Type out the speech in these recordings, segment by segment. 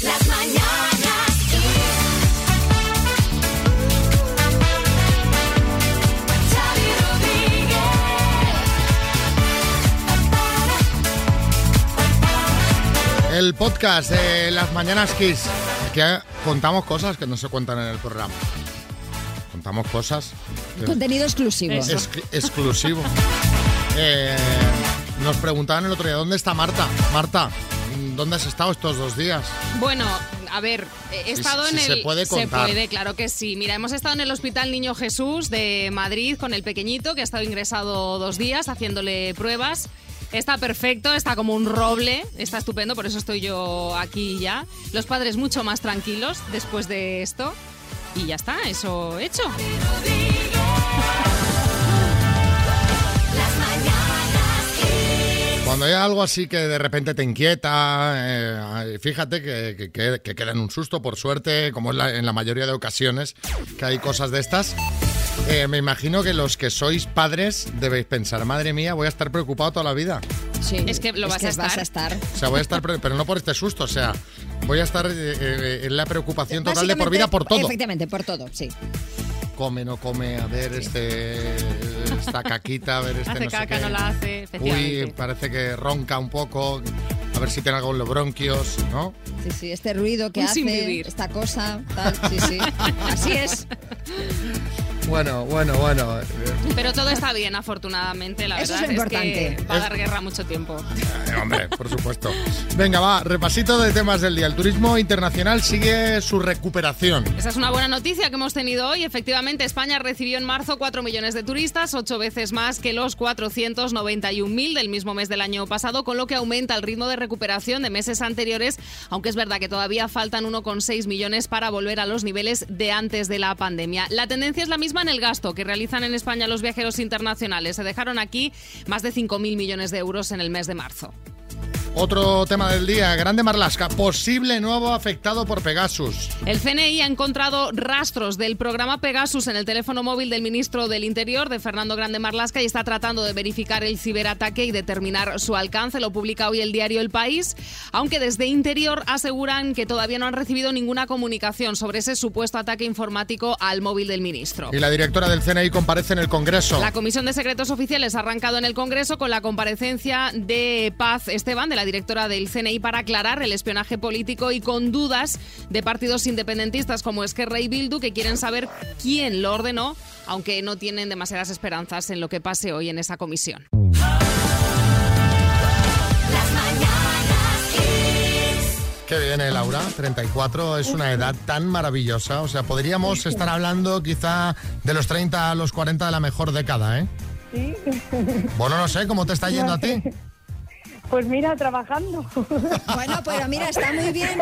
Las mañanas Kiss. Xavi Rodríguez. El podcast de las Mañanas Kiss. Que contamos cosas que no se cuentan en el programa. Contamos cosas. Contenido exclusivo. Ex- exclusivo. Eh, nos preguntaban el otro día, ¿dónde está Marta? Marta, ¿dónde has estado estos dos días? Bueno, a ver, he estado si en se el. puede contar. puede, claro que sí. Mira, hemos estado en el Hospital Niño Jesús de Madrid con el pequeñito que ha estado ingresado dos días haciéndole pruebas. Está perfecto, está como un roble, está estupendo, por eso estoy yo aquí ya. Los padres mucho más tranquilos después de esto. Y ya está, eso hecho. Cuando hay algo así que de repente te inquieta, eh, fíjate que, que, que- que queda en un susto, por suerte, como es la- en la mayoría de ocasiones que hay cosas de estas. Eh, me imagino que los que sois padres debéis pensar, madre mía, voy a estar preocupado toda la vida. Sí, Es que lo vas a vas estar. a estar. O sea, voy a estar, pero no por este susto, o sea, voy a estar eh, en la preocupación total de por vida por todo. Efectivamente, por todo, sí. Come, no come, a ver este esta caquita, a ver este Hace no sé qué. no la hace, Uy, parece que ronca un poco, a ver si tiene algo en los bronquios, ¿no? Sí, sí, este ruido que Un hace, esta cosa, tal, sí, sí. Así es. Bueno, bueno, bueno. Pero todo está bien, afortunadamente, la Eso es verdad es, importante. que va a dar guerra mucho tiempo. eh, hombre, por supuesto. Venga, va, repasito de temas del día. El turismo internacional sigue su recuperación. Esa es una buena noticia que hemos tenido hoy. Efectivamente, España recibió en marzo 4 millones de turistas, ocho veces más que los 491.000 del mismo mes del año pasado, con lo que aumenta el ritmo de recuperación de meses anteriores, aunque es verdad que todavía faltan 1,6 millones para volver a los niveles de antes de la pandemia. La tendencia es la misma en el gasto que realizan en España los viajeros internacionales. Se dejaron aquí más de 5.000 millones de euros en el mes de marzo. Otro tema del día, Grande Marlasca, posible nuevo afectado por Pegasus. El CNI ha encontrado rastros del programa Pegasus en el teléfono móvil del ministro del Interior, de Fernando Grande Marlasca, y está tratando de verificar el ciberataque y determinar su alcance. Lo publica hoy el diario El País, aunque desde Interior aseguran que todavía no han recibido ninguna comunicación sobre ese supuesto ataque informático al móvil del ministro. Y la directora del CNI comparece en el Congreso. La Comisión de Secretos Oficiales ha arrancado en el Congreso con la comparecencia de Paz Esteban, de la directora del CNI, para aclarar el espionaje político y con dudas de partidos independentistas como Esquerra y Bildu, que quieren saber quién lo ordenó, aunque no tienen demasiadas esperanzas en lo que pase hoy en esa comisión. Las mañanas Kiss. Qué bien, ¿eh, Laura? 34 es una edad tan maravillosa. O sea, podríamos estar hablando quizá de los 30 a los 40 de la mejor década, ¿eh? Sí, Bueno, no sé, ¿cómo te está yendo a ti? Pues mira, trabajando. Bueno, pero mira, está muy bien.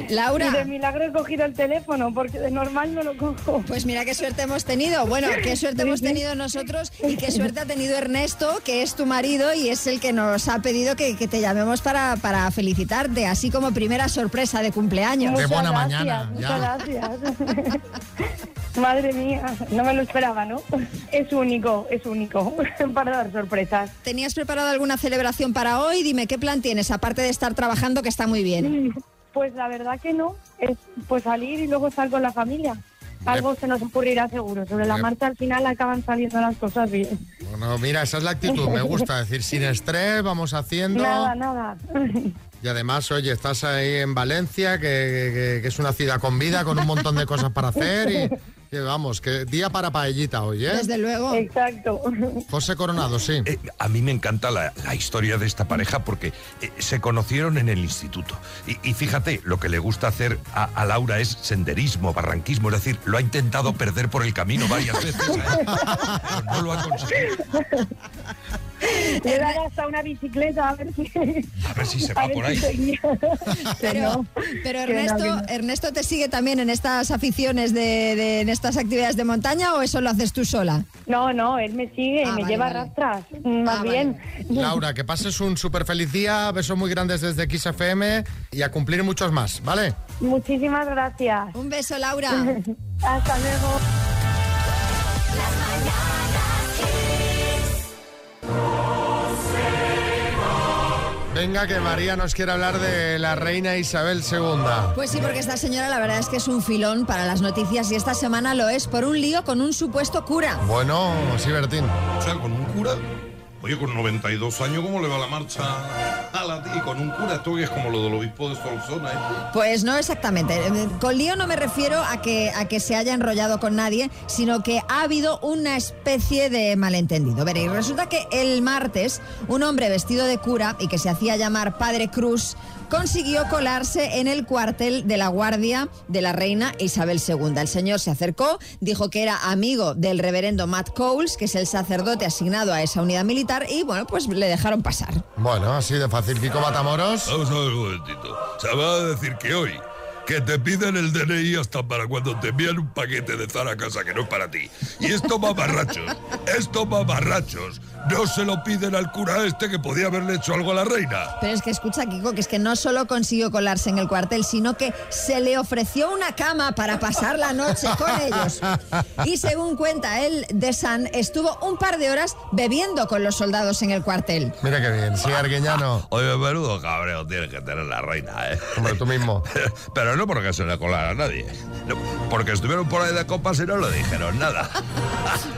Y de Laura, milagro he cogido el teléfono, porque de normal no lo cojo. pues mira qué suerte hemos tenido. Bueno, qué suerte hemos tenido nosotros y qué suerte ha tenido Ernesto, que es tu marido y es el que nos ha pedido que, que te llamemos para, para felicitarte, así como primera sorpresa de cumpleaños. De Muchas buena gracias, mañana, Muchas ya. gracias. Madre mía, no me lo esperaba, ¿no? Es único, es único para dar sorpresas. ¿Tenías preparado alguna celebración para hoy? Dime, ¿qué plan tienes, aparte de estar trabajando, que está muy bien? Pues la verdad que no, es pues salir y luego estar con la familia. Algo se nos ocurrirá seguro. Sobre la marcha al final acaban saliendo las cosas bien. Bueno, mira, esa es la actitud. Me gusta decir, sin estrés, vamos haciendo. Nada, nada. Y además, oye, estás ahí en Valencia, que, que- que es una ciudad con vida, con un montón de cosas para hacer. Y, y vamos, que día para paellita hoy, ¿eh? Desde luego. Exacto. José Coronado, sí. Eh, a mí me encanta la, la historia de esta pareja porque eh, se conocieron en el instituto. Y, y fíjate, lo que le gusta hacer a, a Laura es senderismo, barranquismo, es decir, lo ha intentado perder por el camino varias veces, ¿eh? pero no lo ha conseguido. Le daré hasta una bicicleta a ver si, A ver si se va por ahí. Pero, pero no, Ernesto, no. Ernesto te sigue también en estas aficiones de, de- en estas actividades de montaña o eso lo haces tú sola? No, no, él me sigue y Ah, me vale, lleva vale. a rastras, más Ah, bien. Laura, que pases un súper feliz día, besos muy grandes desde XFM y a cumplir muchos más, ¿vale? Muchísimas gracias. Un beso, Laura. Hasta luego. Venga, que María nos quiere hablar de la reina Isabel II. Pues sí, porque esta señora la verdad es que es un filón para las noticias y esta semana lo es por un lío con un supuesto cura. Bueno, sí, Bertín. O sea, con un cura. Oye, con 92 años, ¿cómo le va la marcha a la tía? Con un cura, que es como lo del obispo de Solsona, ¿eh? Pues no exactamente. Con lío no me refiero a que, a que se haya enrollado con nadie, sino que ha habido una especie de malentendido. Veréis, resulta que el martes un hombre vestido de cura y que se hacía llamar Padre Cruz consiguió colarse en el cuartel de la guardia de la reina Isabel II. El señor se acercó, dijo que era amigo del reverendo Matt Coles, que es el sacerdote asignado a esa unidad militar, y bueno, pues le dejaron pasar. Bueno, así de fácil. Kiko Matamoros. Vamos a ver un momentito. Se va a decir que hoy, que te piden el DNI hasta para cuando te envían un paquete de Zara a casa que no es para ti. Y estos mamarrachos, estos mamarrachos, no se lo piden al cura este que podía haberle hecho algo a la reina. Pero es que escucha, Kiko, que es que no solo consiguió colarse en el cuartel, sino que se le ofreció una cama para pasar la noche con ellos. Y según cuenta él, de San estuvo un par de horas bebiendo con los soldados en el cuartel. Mira qué bien. Sí, Arguiñano. Oye, menudo cabreo tiene que tener la reina, ¿eh? Hombre, tú mismo. Pero no porque se le colara a nadie. No, porque estuvieron por ahí de copas y no le dijeron nada.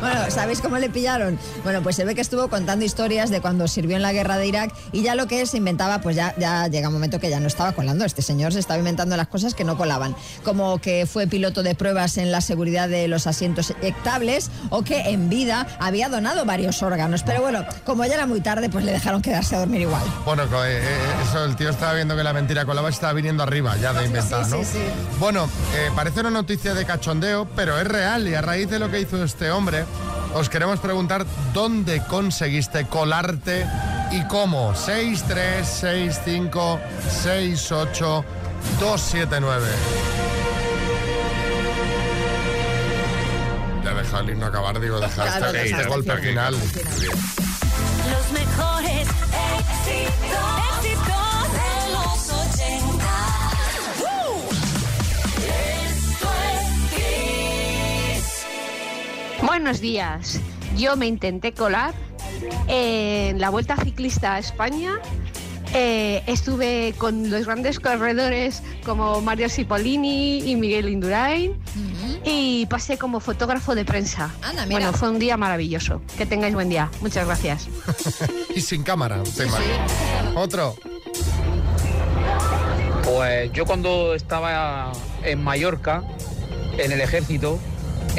Bueno, ¿sabéis cómo le pillaron? Bueno, pues se ve que estuvo contando historias de cuando sirvió en la guerra de Irak y ya lo que se inventaba, pues ya, ya llega un momento que ya no estaba colando. Este señor se estaba inventando las cosas que no colaban. Como que fue piloto de pruebas en la seguridad de los asientos eyectables o que en vida había donado varios órganos. Pero bueno, como ya era muy tarde, pues le dejaron quedarse a dormir igual. Bueno, eh, eh, eso el tío estaba viendo que la mentira colaba y estaba viniendo arriba ya de inventar, sí, ¿no? sí, sí. Bueno, eh, parece una noticia de cachondeo, pero es real y a raíz de lo que hizo este hombre, os queremos preguntar dónde conseguiste colarte y cómo. 6, 3, 6, 5, 6, 8, 2, 7, 9. Ya deja el himno acabar, digo, deja Claro, este, este golpe final. final. Buenos días. Yo me intenté colar en la Vuelta Ciclista a España. Eh, estuve con los grandes corredores como Mario Cipollini y Miguel Indurain y pasé como fotógrafo de prensa. Anda, mira. Bueno, fue un día maravilloso. Que tengáis buen día. Muchas gracias. Y sin cámara. Otro. Pues yo cuando estaba en Mallorca, en el ejército,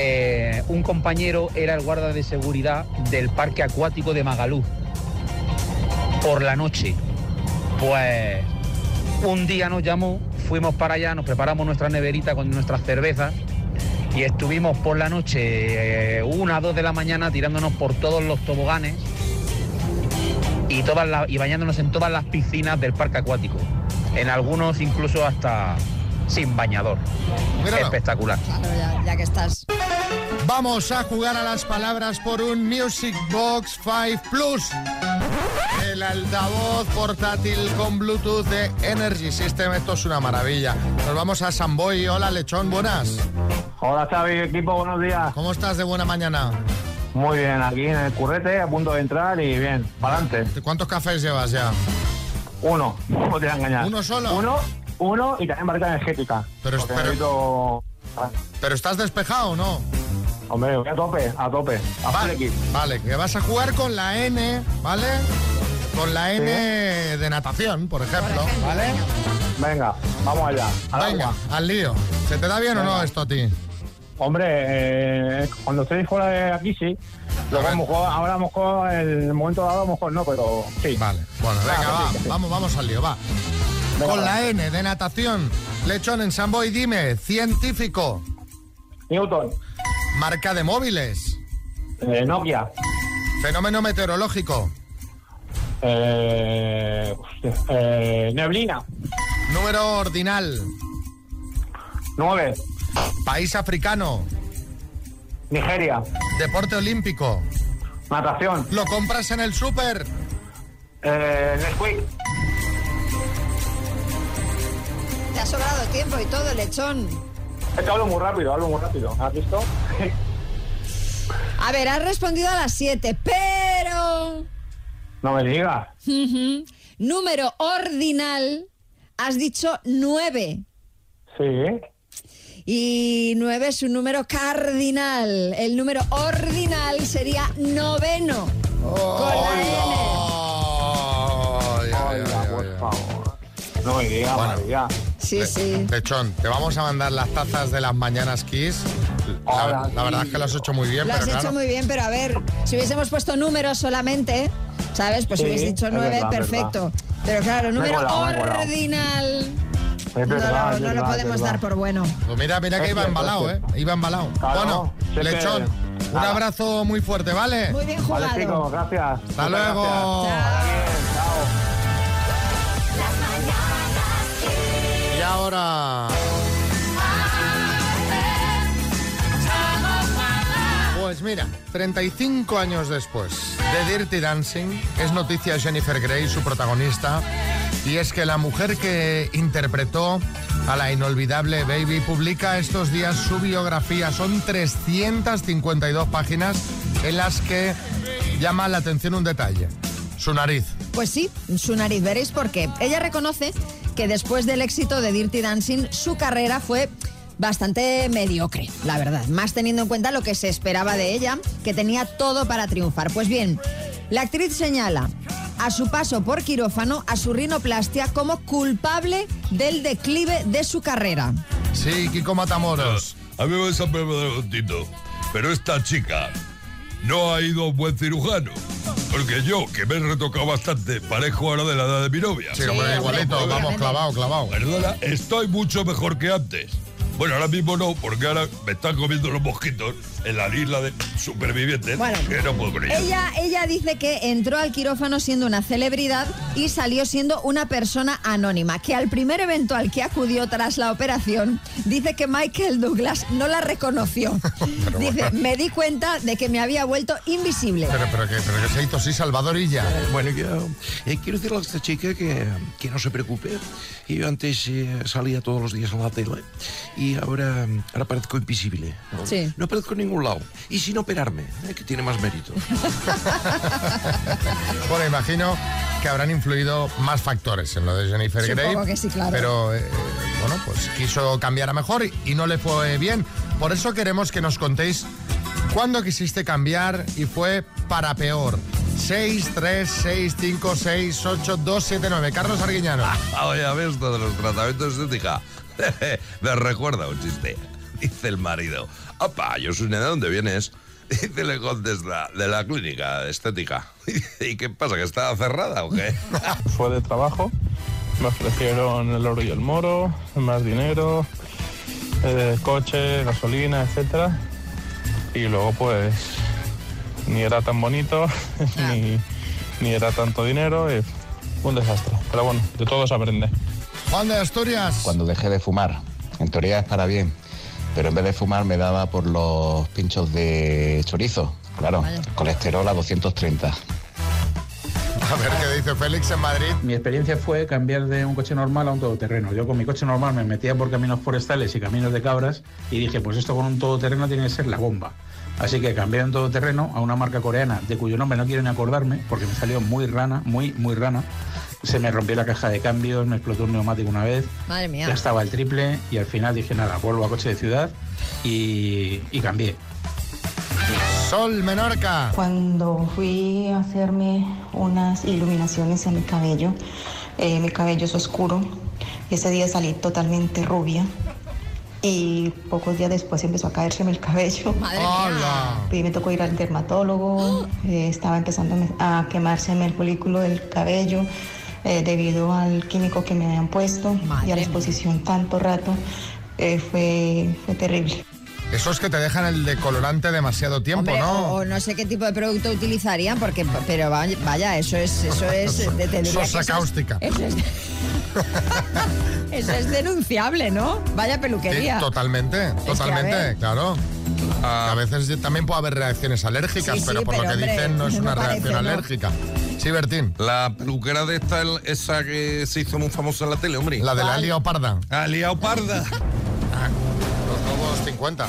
eh, un compañero era el guarda de seguridad del parque acuático de Magalú. Por la noche. Pues un día nos llamó, fuimos para allá, nos preparamos nuestra neverita con nuestras cervezas y estuvimos por la noche, eh, una, dos de la mañana, tirándonos por todos los toboganes y, todas y bañándonos en todas las piscinas del parque acuático. En algunos incluso hasta sin bañador. Míralo. Espectacular. Claro, ya, ya que estás. Vamos a jugar a las palabras por un Music Box 5 Plus. El altavoz portátil con Bluetooth de Energy System. Esto es una maravilla. Nos vamos a Samboy. Hola, Lechón, buenas. Hola Xavi, equipo, buenos días. ¿Cómo estás de buena mañana? Muy bien, aquí en el currete, a punto de entrar y bien, para adelante. ¿Cuántos cafés llevas ya? Uno, no te voy a engañar. ¿Uno solo? Uno, uno y también barrita energética. Pero- pero- necesito- ¿Pero estás despejado o no? Hombre, voy a tope, a tope. A Vale, vale, que vas a jugar con la N, ¿vale? Con la N de natación, por ejemplo, ¿vale? Venga, vamos allá. al Venga, agua. al lío. ¿Se te da bien o no esto a ti? Hombre, eh, cuando estéis fuera de aquí sí. Luego a lo mejor, ahora a lo mejor, en el momento dado a lo mejor no, pero sí. Vale, bueno, venga, Claro, va, sí, sí. vamos, vamos al lío, va. Venga, Con la N de natación, lechón en Samboy, dime, científico, Newton, marca de móviles, eh, Nokia, fenómeno meteorológico, eh, eh, Neblina, número ordinal, 9, país africano, Nigeria, deporte olímpico, natación, lo compras en el súper, eh, Nesquik, Te ha sobrado tiempo y todo, lechón. Es que hablo muy rápido, hablo muy rápido. ¿Has visto? A ver, has respondido a las 7, pero... no me digas. Número ordinal, has dicho 9. Sí. Y 9 es un número cardinal. El número ordinal sería noveno. Con la N. Ay. No me digas, Bueno. María. Sí, sí. Lechón, te vamos a mandar las tazas de las mañanas Kiss. La, verdad es que lo has hecho muy bien, Lo pero has hecho muy bien, pero a ver, si hubiésemos puesto números solamente, ¿sabes? Pues Sí, si hubiese dicho es 9, verdad, es perfecto. Pero claro, número colado, ordinal. No, lo- no podemos dar por bueno. Pues mira, mira que Es iba embalado, ¿eh? Iba embalado. Claro, bueno, Lechón, un Nada. abrazo muy fuerte, ¿vale? Muy bien jugado. Vale, chicos, gracias. Hasta Muchas luego. gracias. Chao. Pues mira, 35 años después de Dirty Dancing, es noticia Jennifer Grey, su protagonista, y es que la mujer que interpretó a la inolvidable Baby publica estos días su biografía. Son 352 páginas en las que llama la atención un detalle, su nariz. Pues sí, su nariz. Veréis por qué. Ella reconoce que después del éxito de Dirty Dancing, su carrera fue bastante mediocre, la verdad. Más teniendo en cuenta lo que se esperaba de ella, que tenía todo para triunfar. Pues bien, la actriz señala a su paso por quirófano a su rinoplastia como culpable del declive de su carrera. Sí, Kiko Matamoros. A mí me a Tito, pero esta chica no ha ido a un buen cirujano. Porque yo, que me he retocado bastante, parezco ahora de la edad de mi novia. Sí, hombre, igualito, vamos, obviamente. clavado, clavado. Perdona, estoy mucho mejor que antes. Bueno, ahora mismo no, porque ahora me están comiendo los mosquitos en la isla de supervivientes. Bueno, que no puedo. Ella, ella dice que entró al quirófano siendo una celebridad y salió siendo una persona anónima, que al primer evento al que acudió tras la operación, dice que Michael Douglas no la reconoció. dice, me di cuenta de que me había vuelto invisible. Pero, pero, que, pero que se hizo así Salvadorilla. Bueno, yo eh, quiero decirle a esta chica que, que no se preocupe. Yo antes eh, salía todos los días a la tele y ahora, ahora parezco invisible. ¿no? Sí. No aparezco en ningún lado. Y sin operarme, eh, que tiene más mérito. Bueno, imagino que habrán influido más factores en lo de Jennifer Supongo Grey. que sí, claro. Pero, eh, bueno, pues quiso cambiar a mejor y, y no le fue bien. Por eso queremos que nos contéis cuándo quisiste cambiar y fue para peor. 6, 3, 6, 5, 6, 8, 2, 7, 9. Carlos Arguiñano. Ah, oye, a ver esto de los tratamientos de estética. Me recuerda un chiste. Dice el marido, opa, yo soy ¿de dónde vienes? Dice le contesta, de la clínica de estética. ¿Y qué pasa, que está cerrada o qué? Fue de trabajo, me ofrecieron el oro y el moro, más dinero, eh, coche, gasolina, etcétera. Y luego pues ni era tan bonito, ni, ni era tanto dinero, y un desastre. Pero bueno, de todo se aprende. Juan de Asturias. Cuando dejé de fumar, en teoría es para bien, pero en vez de fumar me daba por los pinchos de chorizo. Claro, colesterol a 230. A ver qué dice Félix en Madrid. Mi experiencia fue cambiar de un coche normal a un todoterreno. Yo con mi coche normal me metía por caminos forestales y caminos de cabras y dije, pues esto con un todoterreno tiene que ser la bomba. Así que cambié un todoterreno a una marca coreana de cuyo nombre no quiero ni acordarme porque me salió muy rana, muy, muy rana. Se me rompió la caja de cambios, me explotó un neumático una vez, Madre mía. ya estaba el triple y al final dije, nada, vuelvo a coche de ciudad y, y cambié. Sol Menorca. Cuando fui a hacerme unas iluminaciones en mi cabello, eh, mi cabello es oscuro, ese día salí totalmente rubia y pocos días después empezó a caérseme el cabello. Madre mía. Y me tocó ir al dermatólogo, eh, estaba empezando a quemárseme el folículo del cabello eh, debido al químico que me habían puesto y a la exposición tanto rato. eh, fue, fue terrible. Esos que te dejan el decolorante demasiado tiempo, Hombre, ¿no? o, o no sé qué tipo de producto utilizarían, porque, pero vaya, eso es, eso es, Sosa eso es- cáustica. Eso es, eso es denunciable, ¿no? Vaya Sí, peluquería. totalmente, que, a totalmente, claro. a veces también puede haber reacciones alérgicas, Sí, sí, pero por lo que hombre, dicen no es no una parece, reacción ¿no? alérgica. Sí, Bertín. La peluquera de esta, esa que se hizo muy famosa en la tele, hombre. La de la leoparda. Ah, La Ah, Ah, Ah, Los 50. Los nuevos 50. Leoparda. 50.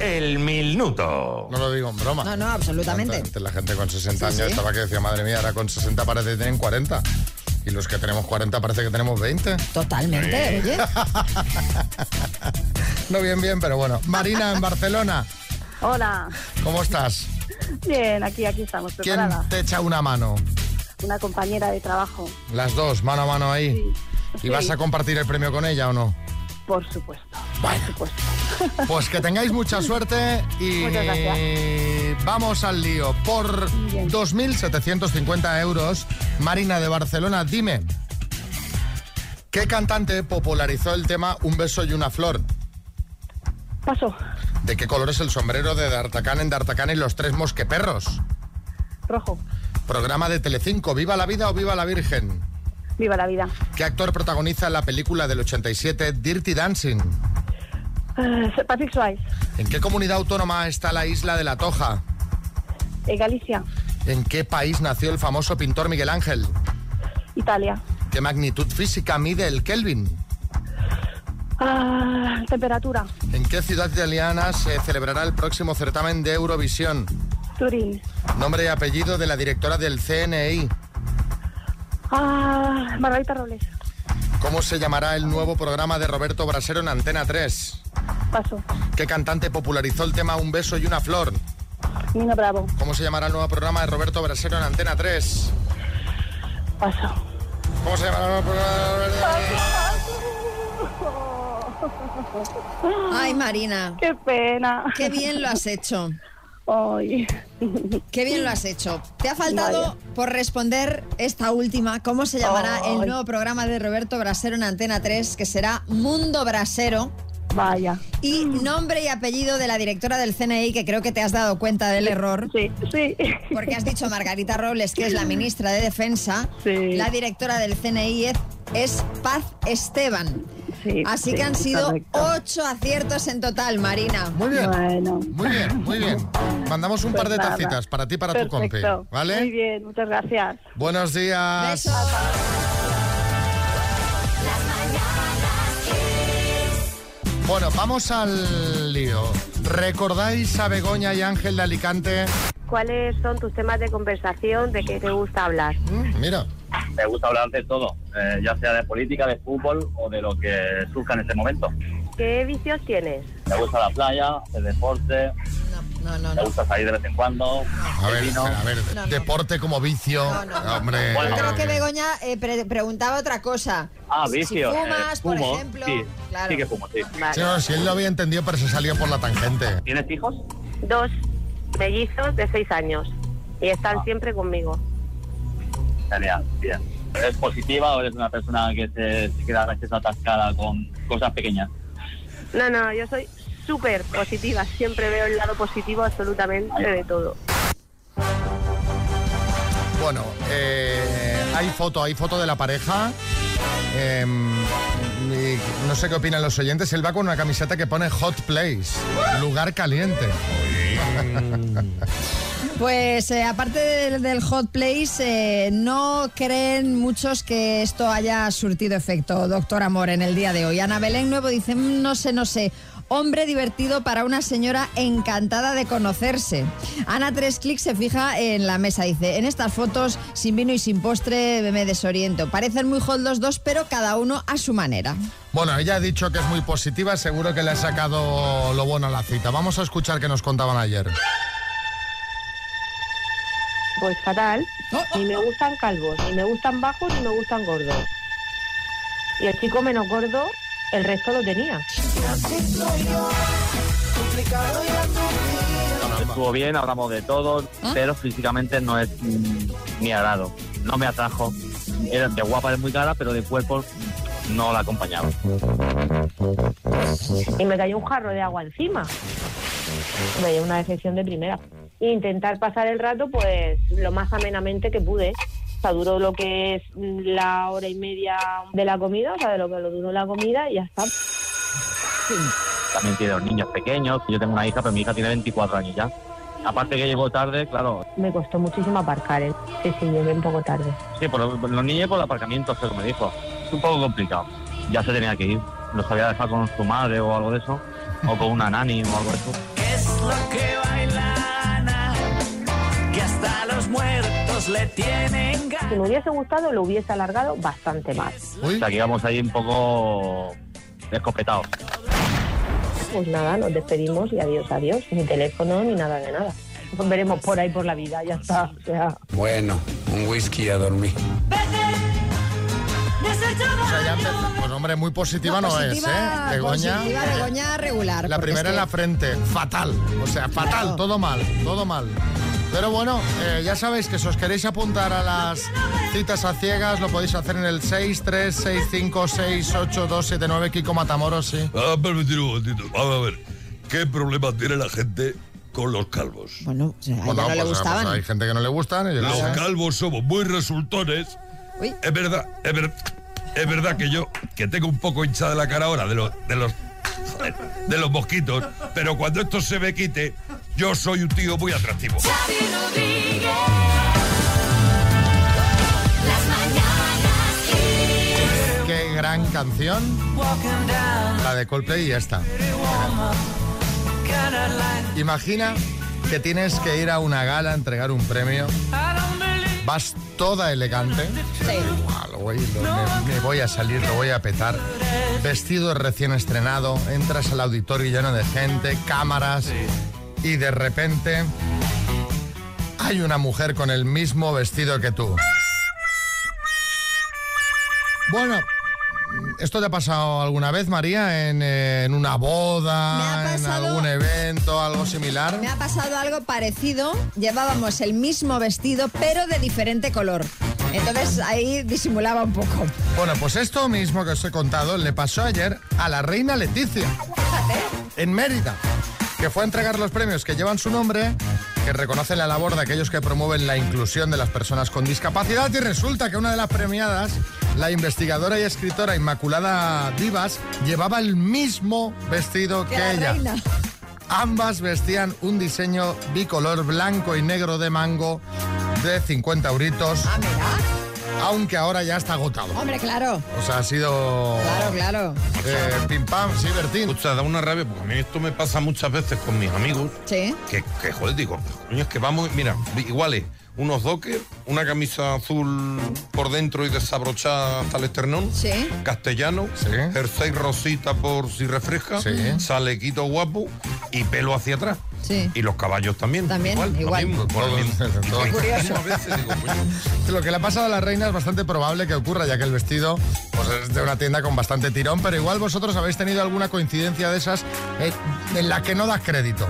el minuto. No lo digo en broma. No, no, absolutamente. Antes la gente con 60 Sí, años sí. estaba que decía, madre mía, ahora con 60 parece que tienen 40. Y los que tenemos 40 parece que tenemos 20. Totalmente, oye. No bien, bien, pero bueno. Marina, en Barcelona, Hola. ¿cómo estás? Bien, aquí, aquí estamos, ¿Quién preparada. te echa una mano? Una compañera de trabajo, Las dos, mano a mano ahí. ¿Y Sí. vas a compartir el premio con ella o no? por supuesto. Pues que tengáis mucha suerte y vamos al lío. Por 2.750 euros, Marina de Barcelona, dime, ¿qué cantante popularizó el tema Un beso y una flor? Paso. ¿De qué color es el sombrero de D'Artacán en D'Artacán y los tres mosqueperros? Rojo. Programa de Telecinco, ¿Viva la vida o Viva la Virgen? Viva la vida. ¿Qué actor protagoniza la película del 87 Dirty Dancing? Eh, Patrick Swayze. ¿En qué comunidad autónoma está la isla de La Toja? Eh, Galicia. ¿En qué país nació el famoso pintor Miguel Ángel? Italia. ¿Qué magnitud física mide el Kelvin? Ah, temperatura. ¿En qué ciudad italiana se celebrará el próximo certamen de Eurovisión? Turín. Nombre y apellido de la directora del CNI. Ah, Margarita Robles. ¿Cómo se llamará el nuevo programa de Roberto Brasero en Antena 3? Paso. ¿Qué cantante popularizó el tema Un beso y una flor? Nina Bravo. ¿Cómo se llamará el nuevo programa de Roberto Brasero en Antena 3? Paso. ¿Cómo se llamará el nuevo programa de Roberto Ay, Marina. Qué pena. Qué bien lo has hecho. Ay. Qué bien lo has hecho. Te ha faltado Vaya. por responder esta última, ¿cómo se llamará el nuevo programa de Roberto Brasero en Antena 3, que será Mundo Brasero? Vaya. Y nombre y apellido de la directora del CNI, que creo que te has dado cuenta del error. Sí, sí. Porque has dicho Margarita Robles, que es la ministra de Defensa. Sí. La directora del CNI es, es Paz Esteban. Sí, Así sí, que han sido correcto. ocho aciertos en total, Marina. Muy bien. Bueno. Muy bien, muy bien. Mandamos un Pues par de nada. tacitas para ti y para tu compi. Perfecto. Muy ¿Vale? bien, muchas gracias. Buenos días. Besos. Bueno, vamos al lío. ¿Recordáis a Begoña y Ángel de Alicante? ¿Cuáles son tus temas de conversación de qué te gusta hablar? Mm, Mira, Me gusta hablar de todo, eh, ya sea de política, de fútbol o de lo que surja en este momento. ¿Qué vicios tienes? Me gusta la playa, el deporte, No, no, me no. gusta salir de vez en cuando. a ver, vino. espera, a ver, No, no. deporte como vicio. Hombre. Bueno. Creo que Begoña eh, pre- preguntaba otra cosa. Ah, Si vicio. fumas, eh, por ejemplo. Sí, Claro. sí que fumo, sí. Sí, no, si él lo había entendido, pero se salió por la tangente. ¿Tienes hijos? Dos mellizos de seis años y están siempre conmigo. Genial, bien. ¿Eres positiva o eres una persona que se, se queda a veces atascada con cosas pequeñas? No, no, yo soy súper positiva. Siempre veo el lado positivo absolutamente de todo. Bueno, eh, hay foto, hay foto de la pareja. Eh, y no sé qué opinan los oyentes. Él va con una camiseta que pone Hot Place, lugar caliente. Pues eh, aparte del, del hot place, eh, no creen muchos que esto haya surtido efecto, doctor Amor, en el día de hoy. Ana Belén Nuevo dice, "Mm, no sé, no sé. Hombre divertido para una señora encantada de conocerse. Ana Tres Clics se fija en la mesa, dice, en estas fotos, sin vino y sin postre, me desoriento. Parecen muy hot los dos, pero cada uno a su manera. Bueno, ella ha dicho que es muy positiva, seguro que le ha sacado lo bueno a la cita. Vamos a escuchar qué nos contaban ayer. Pues fatal. Ni me gustan calvos, ni me gustan bajos, ni me gustan gordos. Y el chico menos gordo, el resto lo tenía. Estuvo bien, hablamos de todo, ¿Ah? pero físicamente no es mm, mi agrado. No me atrajo. Era de guapa, es muy cara, pero de cuerpo no la acompañaba. Y me cayó un jarro de agua encima. Me dio una decepción de primera. E intentar pasar el rato, pues, lo más amenamente que pude. O sea, duró lo que es la hora y media de la comida, o sea, de lo que lo duró la comida y ya está. También tiene dos niños pequeños. Yo tengo una hija, pero mi hija tiene 24 años ya. Aparte que llegó tarde, claro. Me costó muchísimo aparcar, ¿eh? Sí, sí, llegué un poco tarde. Sí, por los, por los niños y por el aparcamiento, según me dijo. Es un poco complicado. Ya se tenía que ir. Los había dejado con su madre o algo de eso. O con una nani o algo de eso. Muertos le tienen ganas. Si me hubiese gustado, lo hubiese alargado bastante más. O sea, que íbamos ahí un poco escopetados. Pues nada, nos despedimos y adiós, adiós. Ni teléfono ni nada de nada. Nos veremos por ahí por la vida, ya está. O sea, Bueno, un whisky a dormir. O sea, ya empezó- Pues hombre, muy positiva no, positiva, es, ¿eh? Begoña. positiva, Begoña regular. La primera es en la frente, fatal. O sea, fatal, Claro. todo mal, todo mal. Pero bueno, eh, ya sabéis que si os queréis apuntar a las citas a ciegas, lo podéis hacer en el 636568279 Kiko Matamoros, sí. Vamos a permitir un momentito. Vamos a ver. ¿Qué problema tiene la gente con los calvos? Bueno, a ella Bueno, no le pues, gustaban. pues hay gente que no le gustan. Los calvos somos muy resultones. Uy. Es verdad, es, ver- es verdad que yo, que tengo un poco hinchada la cara ahora de los, de los, joder, de los mosquitos, pero cuando esto se me quite, yo soy un tío muy atractivo. Xavi Rodríguez. Las mañanas Kiss. Qué gran canción, la de Coldplay y esta. kinda like Imagina que tienes que ir a una gala a entregar un premio. Vas toda elegante. Lo voy- lo- me, me voy a salir, lo voy a petar. Vestido recién estrenado, entras al auditorio lleno de gente, cámaras y de repente hay una mujer con el mismo vestido que tú. Bueno, ¿esto te ha pasado alguna vez, María? ¿En, eh, en una boda? Ha ¿En pasado- algún evento? ¿Algo similar? Me ha pasado algo parecido. Llevábamos el mismo vestido, pero de diferente color. Entonces ahí disimulaba un poco. Bueno, pues esto mismo que os he contado le pasó ayer a la reina Leticia. En Mérida. Que fue a entregar los premios que llevan su nombre, que reconocen la labor de aquellos que promueven la inclusión de las personas con discapacidad. Y resulta que una de las premiadas, la investigadora y escritora Inmaculada Divas, llevaba el mismo vestido que, Que la ella. reina. Ambas vestían un diseño bicolor blanco y negro de mango de 50 euritos, Ah. Aunque ahora ya está agotado. Hombre, claro. O sea, ha sido Claro, claro. eh, pim pam, sí, Bertín. Escucha, da una rabia, porque a mí esto me pasa muchas veces con mis amigos. Sí. Que, que joder, digo, coño, es que vamos, mira, iguales, unos dockers, una camisa azul por dentro y desabrochada hasta el esternón. Sí. Castellano, jersey rosita por si refresca, Sí. salequito guapo y pelo hacia atrás. Sí. Y los caballos también. También, lo igual. mismo, lo Todo. Curioso. veces digo, que le ha pasado a la reina es bastante probable que ocurra, ya que el vestido pues, es de una tienda con bastante tirón, pero igual vosotros habéis tenido alguna coincidencia de esas eh, en la que no das crédito.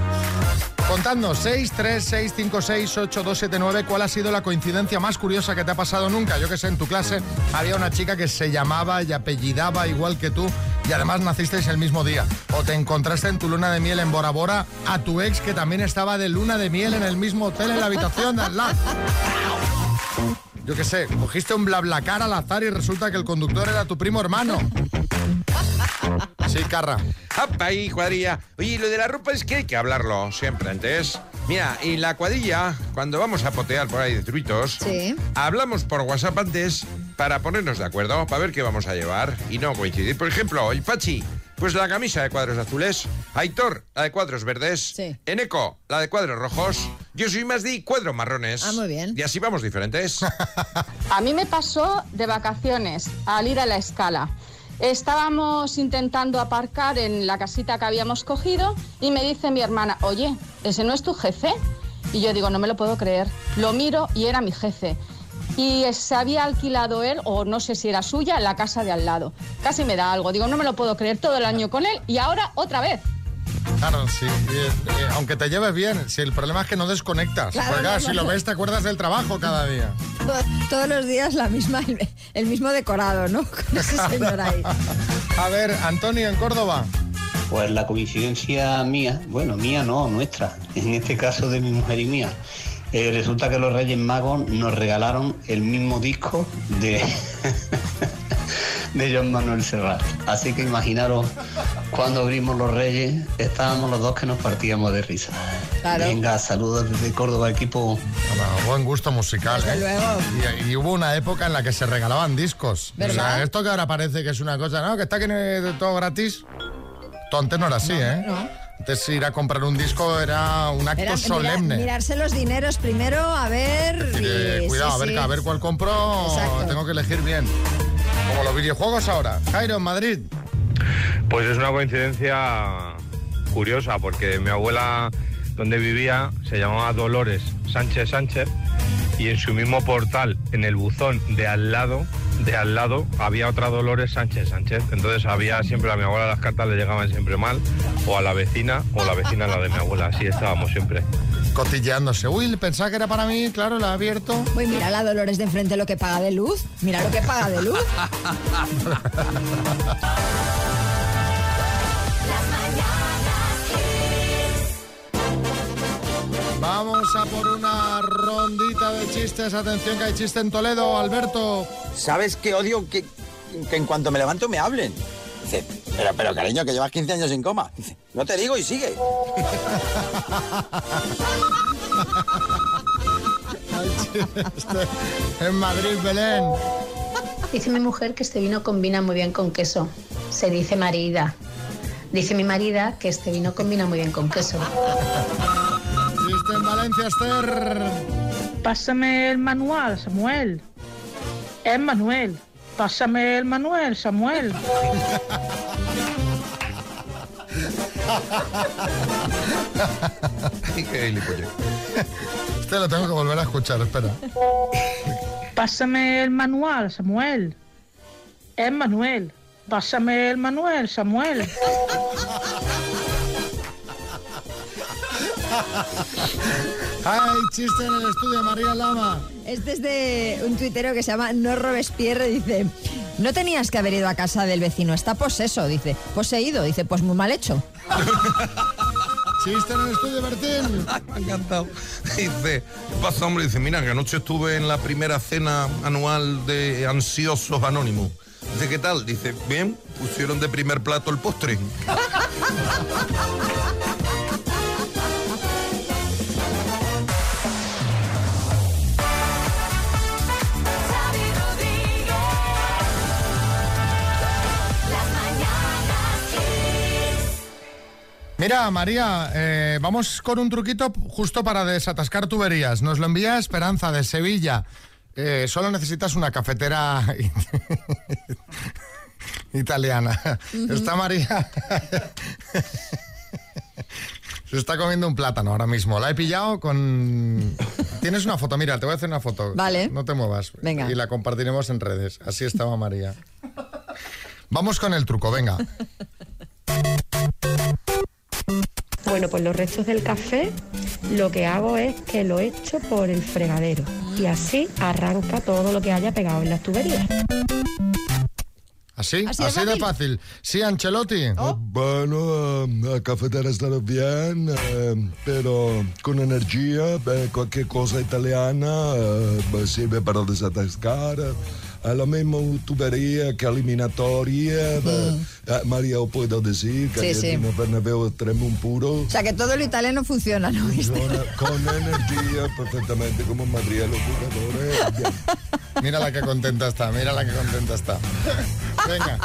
Contadnos 6, 3, 6, 5, 6, 8, 2, 7, 9. ¿Cuál ha sido la coincidencia más curiosa que te ha pasado nunca? Yo que sé, en tu clase había una chica que se llamaba y apellidaba igual que tú y además nacisteis el mismo día. O te encontraste en tu luna de miel en Bora Bora a tu ex que también estaba de luna de miel en el mismo hotel en la habitación de al lado. Yo qué sé, cogiste un blablacar al azar y resulta que el conductor era tu primo hermano. Sí, Carra. ¡Apa y cuadrilla! Oye, lo de la ropa es que hay que hablarlo siempre antes. Mira, y la cuadrilla, cuando vamos a potear por ahí de truitos, Sí. hablamos por WhatsApp antes para ponernos de acuerdo, para ver qué vamos a llevar y no coincidir. Por ejemplo, el Pachi, pues la camisa de cuadros azules. Aitor, la de cuadros verdes. Sí. Eneco, la de cuadros rojos. Yo soy más de cuadros marrones. Ah, muy bien. Y así vamos diferentes. A mí me pasó de vacaciones al ir a la escala. Estábamos intentando aparcar en la casita que habíamos cogido y me dice mi hermana, oye, ¿ese no es tu jefe? Y yo digo, no me lo puedo creer. Lo miro y era mi jefe. Y se había alquilado él, o no sé si era suya, en la casa de al lado. Casi me da algo. Digo, no me lo puedo creer todo el año con él y ahora otra vez. Claro, sí. eh, eh, aunque te lleves bien, si el problema es que no desconectas. Claro, Porque claro, no, si lo ves te acuerdas del trabajo cada día. To- Todos los días la misma, el, el mismo decorado, ¿no? Con ese señor ahí. A ver, Antonio en Córdoba. Pues la coincidencia mía, bueno, mía no, nuestra, en este caso de mi mujer y mía. Eh, resulta que los Reyes Magos nos regalaron el mismo disco de, de John Manuel Serrat. Así que imaginaros cuando abrimos los Reyes, estábamos los dos que nos partíamos de risa. Claro. Venga, saludos desde Córdoba, equipo. Bueno, buen gusto musical, ¿eh? luego. Y, y hubo una época en la que se regalaban discos. ¿Verdad? O sea, esto que ahora parece que es una cosa, ¿no? Que está aquí eh, todo gratis. Esto antes no era así, ¿eh? no. Antes ir a comprar un disco era un acto Era mira- solemne. mirarse los dineros primero, a ver. Eh, y- cuidado, sí, a, ver, sí. a ver cuál compro, Exacto. tengo que elegir bien. Como los videojuegos ahora. Jairo, en Madrid. Pues es una coincidencia curiosa porque mi abuela donde vivía se llamaba Dolores Sánchez Sánchez y en su mismo portal, en el buzón de al lado, de al lado, había otra Dolores Sánchez Sánchez. Entonces había siempre a mi abuela las cartas le llegaban siempre mal, o a la vecina, o la vecina a la de mi abuela. Así estábamos siempre. Cotilleándose. Uy, pensaba que era para mí, claro, la he abierto. Uy, mira la Dolores de enfrente lo que paga de luz. Mira lo que paga de luz. Vamos a por una rondita de chistes. Atención que hay chiste en Toledo, Alberto. ¿Sabes qué odio que, que en cuanto me levanto me hablen? Dice, pero, pero cariño, que llevas 15 años en coma. Dice, no te digo y sigue. En Madrid, Belén. Dice mi mujer que este vino combina muy bien con queso. Se dice marida. Dice mi marida que este vino combina muy bien con queso. En Valencia, Esther. Pásame el manual, Samuel. Es Manuel. Pásame el manual, Samuel. Este lo tengo que volver a escuchar, espera. Pásame el manual, Samuel. Es Manuel. Pásame el manual, Samuel. Hay chiste en el estudio, María Lama. Este es de un tuitero que se llama No Robespierre. Dice: No tenías que haber ido a casa del vecino, está poseso. Dice: Poseído. Dice: Pues muy mal hecho. Chiste en el estudio, Bertín. Me ha encantado. Dice, ¿qué pasa, hombre? Dice, mira, que anoche estuve en la primera cena anual de Ansiosos Anónimos. Dice, ¿qué tal? Dice, bien, pusieron de primer plato el postre. Mira, María, eh, vamos con un truquito justo para desatascar tuberías. Nos lo envía Esperanza de Sevilla. Eh, solo necesitas una cafetera italiana. Está María. Se está comiendo un plátano ahora mismo. La he pillado con. Tienes una foto, mira, te voy a hacer una foto. Vale. No te muevas. Venga. Y la compartiremos en redes. Así estaba María. Vamos con el truco, venga. Bueno, pues los restos del café lo que hago es que lo echo por el fregadero y así arranca todo lo que haya pegado en las tuberías. ¿Así? Así Así, de fácil. Sí, Ancelotti. Bueno, la cafetera está bien, eh, pero con energía, eh, cualquier cosa italiana eh, sirve para desatascar. È la misma tubería que eliminatoria. eh, eh, María, ¿o puedo decir que Sí, sí. no me veo extremo puro. O sea que todo lo italiano funciona, ¿no? Funciona con energía perfectamente como en Madrid los jugadores. Mira la que contenta está, mira la que contenta está. Venga.